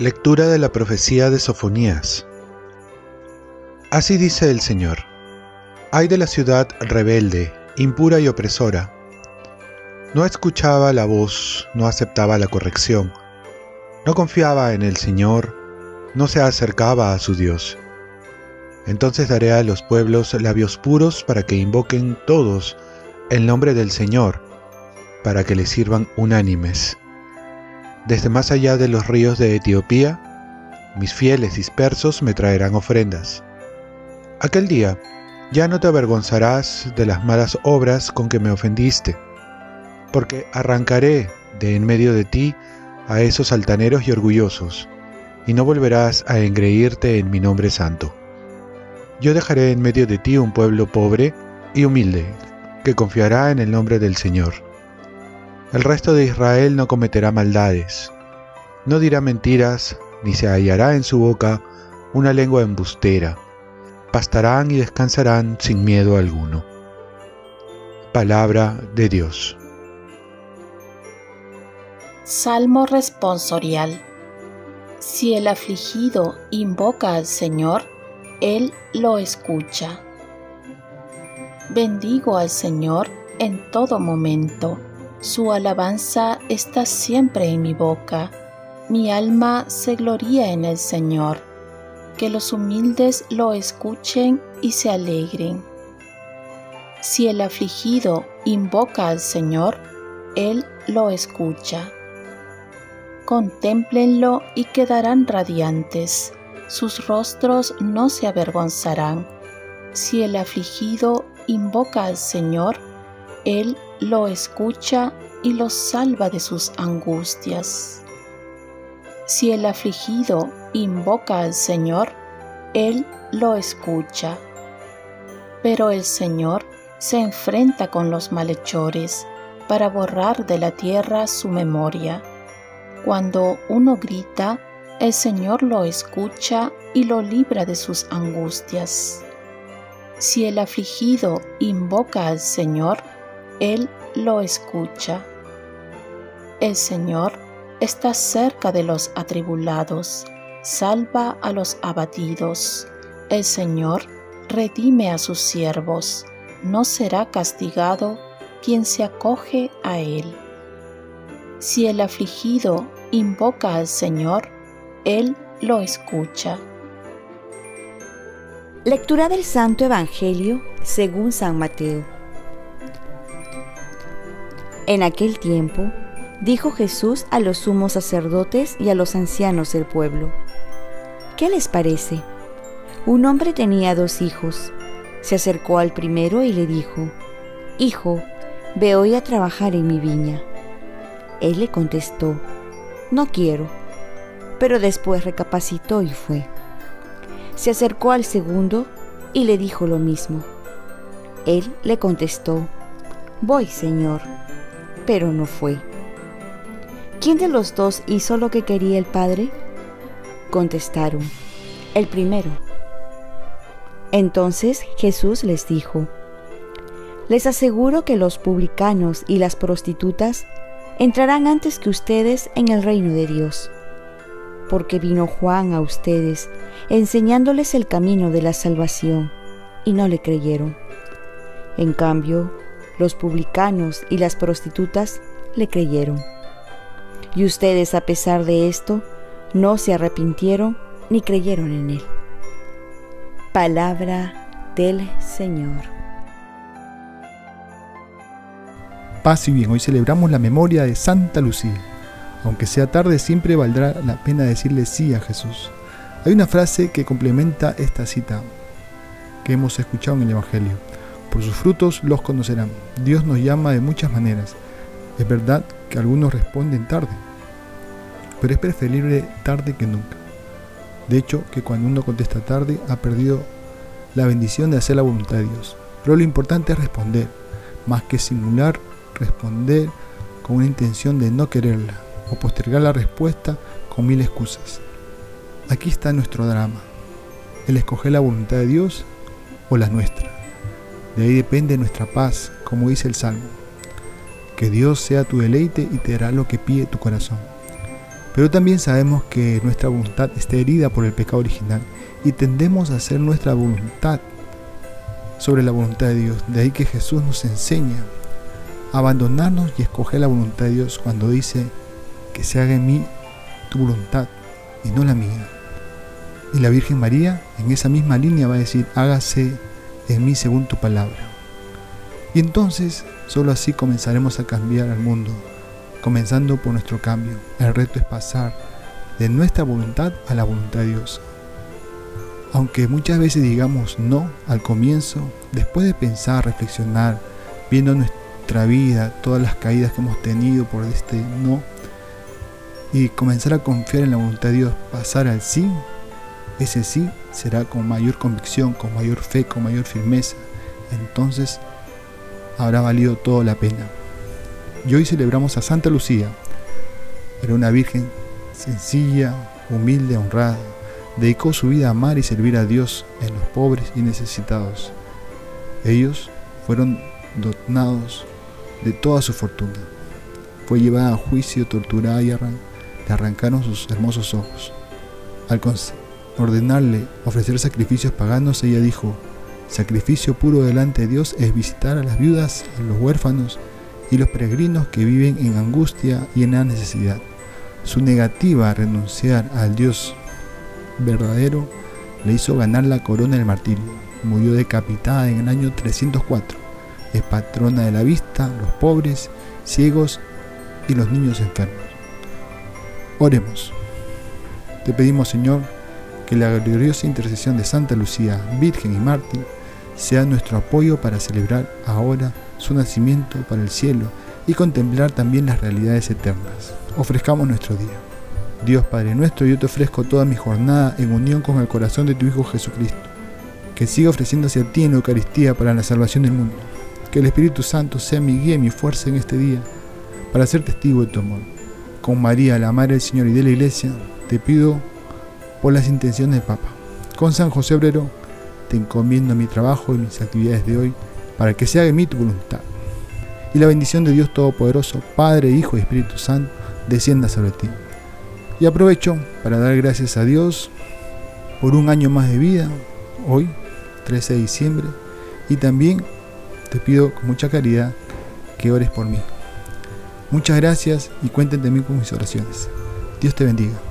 Lectura de la profecía de Sofonías. Así dice el Señor. Ay de la ciudad rebelde, impura y opresora. No escuchaba la voz, no aceptaba la corrección, no confiaba en el Señor, no se acercaba a su Dios. Entonces daré a los pueblos labios puros para que invoquen todos el nombre del Señor, para que le sirvan unánimes desde más allá de los ríos de Etiopía, mis fieles dispersos me traerán ofrendas. Aquel día ya no te avergonzarás de las malas obras con que me ofendiste, porque arrancaré de en medio de ti a esos altaneros y orgullosos, y no volverás a engreírte en mi nombre santo. Yo dejaré en medio de ti un pueblo pobre y humilde, que confiará en el nombre del Señor. El resto de Israel no cometerá maldades, no dirá mentiras, ni se hallará en su boca una lengua embustera. Pastarán y descansarán sin miedo alguno. Palabra de Dios. Salmo responsorial. Si el afligido invoca al Señor, Él lo escucha. Bendigo al Señor en todo momento su alabanza está siempre en mi boca. Mi alma se gloría en el Señor. Que los humildes lo escuchen y se alegren. Si el afligido invoca al Señor, Él lo escucha. Contémplenlo y quedarán radiantes. Sus rostros no se avergonzarán. Si el afligido invoca al Señor, Él lo escucha y lo salva de sus angustias. Si el afligido invoca al Señor, Él lo escucha. Pero el Señor se enfrenta con los malhechores para borrar de la tierra su memoria. Cuando uno grita, el Señor lo escucha y lo libra de sus angustias. Si el afligido invoca al Señor, él lo escucha. El Señor está cerca de los atribulados, salva a los abatidos. El Señor redime a sus siervos, no será castigado quien se acoge a Él. Si el afligido invoca al Señor, Él lo escucha. Lectura del Santo Evangelio según San Mateo. En aquel tiempo, dijo Jesús a los sumos sacerdotes y a los ancianos del pueblo, ¿qué les parece? Un hombre tenía dos hijos. Se acercó al primero y le dijo, Hijo, ve hoy a trabajar en mi viña. Él le contestó, No quiero. Pero después recapacitó y fue. Se acercó al segundo y le dijo lo mismo. Él le contestó, Voy, Señor pero no fue. ¿Quién de los dos hizo lo que quería el Padre? Contestaron, el primero. Entonces Jesús les dijo, les aseguro que los publicanos y las prostitutas entrarán antes que ustedes en el reino de Dios, porque vino Juan a ustedes enseñándoles el camino de la salvación y no le creyeron. En cambio, los publicanos y las prostitutas le creyeron. Y ustedes, a pesar de esto, no se arrepintieron ni creyeron en él. Palabra del Señor. Paz y bien, hoy celebramos la memoria de Santa Lucía. Aunque sea tarde, siempre valdrá la pena decirle sí a Jesús. Hay una frase que complementa esta cita que hemos escuchado en el Evangelio. Por sus frutos los conocerán. Dios nos llama de muchas maneras. Es verdad que algunos responden tarde, pero es preferible tarde que nunca. De hecho, que cuando uno contesta tarde ha perdido la bendición de hacer la voluntad de Dios. Pero lo importante es responder, más que simular, responder con una intención de no quererla o postergar la respuesta con mil excusas. Aquí está nuestro drama, el escoger la voluntad de Dios o la nuestra. De ahí depende nuestra paz, como dice el Salmo. Que Dios sea tu deleite y te dará lo que pide tu corazón. Pero también sabemos que nuestra voluntad está herida por el pecado original y tendemos a hacer nuestra voluntad sobre la voluntad de Dios. De ahí que Jesús nos enseña a abandonarnos y escoger la voluntad de Dios cuando dice que se haga en mí tu voluntad y no la mía. Y la Virgen María en esa misma línea va a decir, hágase en mí según tu palabra. Y entonces solo así comenzaremos a cambiar al mundo, comenzando por nuestro cambio. El reto es pasar de nuestra voluntad a la voluntad de Dios. Aunque muchas veces digamos no al comienzo, después de pensar, reflexionar, viendo nuestra vida, todas las caídas que hemos tenido por este no, y comenzar a confiar en la voluntad de Dios, pasar al sí, ese sí será con mayor convicción, con mayor fe, con mayor firmeza. Entonces habrá valido toda la pena. Y hoy celebramos a Santa Lucía. Era una virgen sencilla, humilde, honrada. Dedicó su vida a amar y servir a Dios en los pobres y necesitados. Ellos fueron donados de toda su fortuna. Fue llevada a juicio, torturada y le arrancaron sus hermosos ojos. Al ordenarle ofrecer sacrificios paganos, ella dijo, Sacrificio puro delante de Dios es visitar a las viudas, los huérfanos y los peregrinos que viven en angustia y en la necesidad. Su negativa a renunciar al Dios verdadero le hizo ganar la corona del martirio. Murió decapitada en el año 304. Es patrona de la vista, los pobres, ciegos y los niños enfermos. Oremos. Te pedimos, Señor, que la gloriosa intercesión de Santa Lucía, Virgen y Mártir, sea nuestro apoyo para celebrar ahora su nacimiento para el cielo y contemplar también las realidades eternas. Ofrezcamos nuestro día. Dios Padre nuestro, yo te ofrezco toda mi jornada en unión con el corazón de tu Hijo Jesucristo, que siga ofreciéndose a ti en la Eucaristía para la salvación del mundo. Que el Espíritu Santo sea mi guía y mi fuerza en este día, para ser testigo de tu amor. Con María, la Madre del Señor y de la Iglesia, te pido por las intenciones del Papa. Con San José Obrero, te encomiendo mi trabajo y mis actividades de hoy para que se haga en mí tu voluntad. Y la bendición de Dios Todopoderoso, Padre, Hijo y Espíritu Santo, descienda sobre ti. Y aprovecho para dar gracias a Dios por un año más de vida, hoy, 13 de diciembre, y también te pido con mucha caridad que ores por mí. Muchas gracias y cuenten también con mis oraciones. Dios te bendiga.